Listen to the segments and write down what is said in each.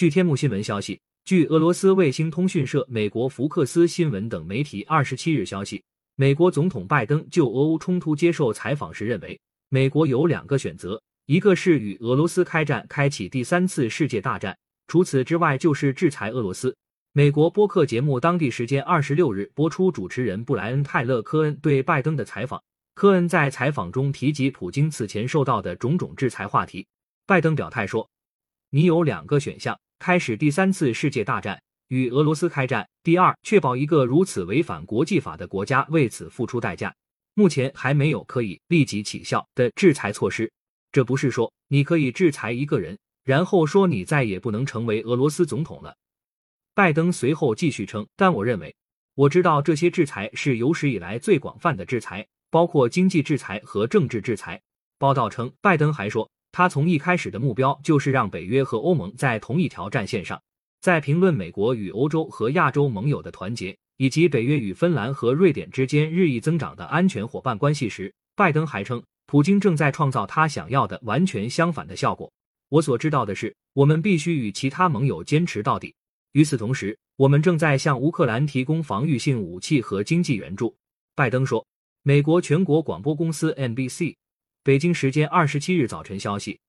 据天目新闻消息，据俄罗斯卫星通讯社、美国福克斯新闻等媒体二十七日消息，美国总统拜登就俄乌冲突接受采访时认为，美国有两个选择，一个是与俄罗斯开战，开启第三次世界大战；除此之外，就是制裁俄罗斯。美国播客节目当地时间二十六日播出，主持人布莱恩·泰勒·科恩对拜登的采访。科恩在采访中提及普京此前受到的种种制裁话题。拜登表态说：“你有两个选项。”开始第三次世界大战，与俄罗斯开战。第二，确保一个如此违反国际法的国家为此付出代价。目前还没有可以立即起效的制裁措施。这不是说你可以制裁一个人，然后说你再也不能成为俄罗斯总统了。拜登随后继续称：“但我认为，我知道这些制裁是有史以来最广泛的制裁，包括经济制裁和政治制裁。”报道称，拜登还说。他从一开始的目标就是让北约和欧盟在同一条战线上。在评论美国与欧洲和亚洲盟友的团结，以及北约与芬兰和瑞典之间日益增长的安全伙伴关系时，拜登还称，普京正在创造他想要的完全相反的效果。我所知道的是，我们必须与其他盟友坚持到底。与此同时，我们正在向乌克兰提供防御性武器和经济援助。拜登说。美国全国广播公司 NBC。北京时间二十七日早晨消息，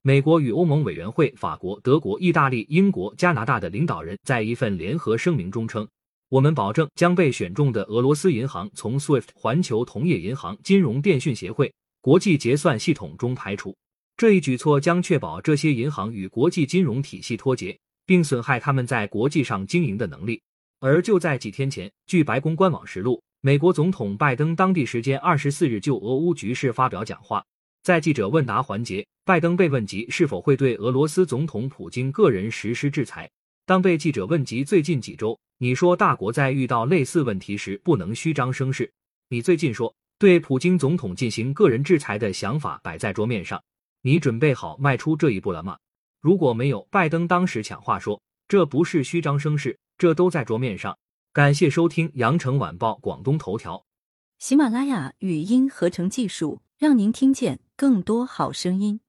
美国与欧盟委员会、法国、德国、意大利、英国、加拿大的领导人在一份联合声明中称：“我们保证将被选中的俄罗斯银行从 SWIFT 环球同业银行金融电讯协会国际结算系统中排除。这一举措将确保这些银行与国际金融体系脱节，并损害他们在国际上经营的能力。”而就在几天前，据白宫官网实录。美国总统拜登当地时间二十四日就俄乌局势发表讲话，在记者问答环节，拜登被问及是否会对俄罗斯总统普京个人实施制裁。当被记者问及最近几周你说大国在遇到类似问题时不能虚张声势，你最近说对普京总统进行个人制裁的想法摆在桌面上，你准备好迈出这一步了吗？如果没有，拜登当时抢话说这不是虚张声势，这都在桌面上。感谢收听《羊城晚报广东头条》，喜马拉雅语音合成技术，让您听见更多好声音。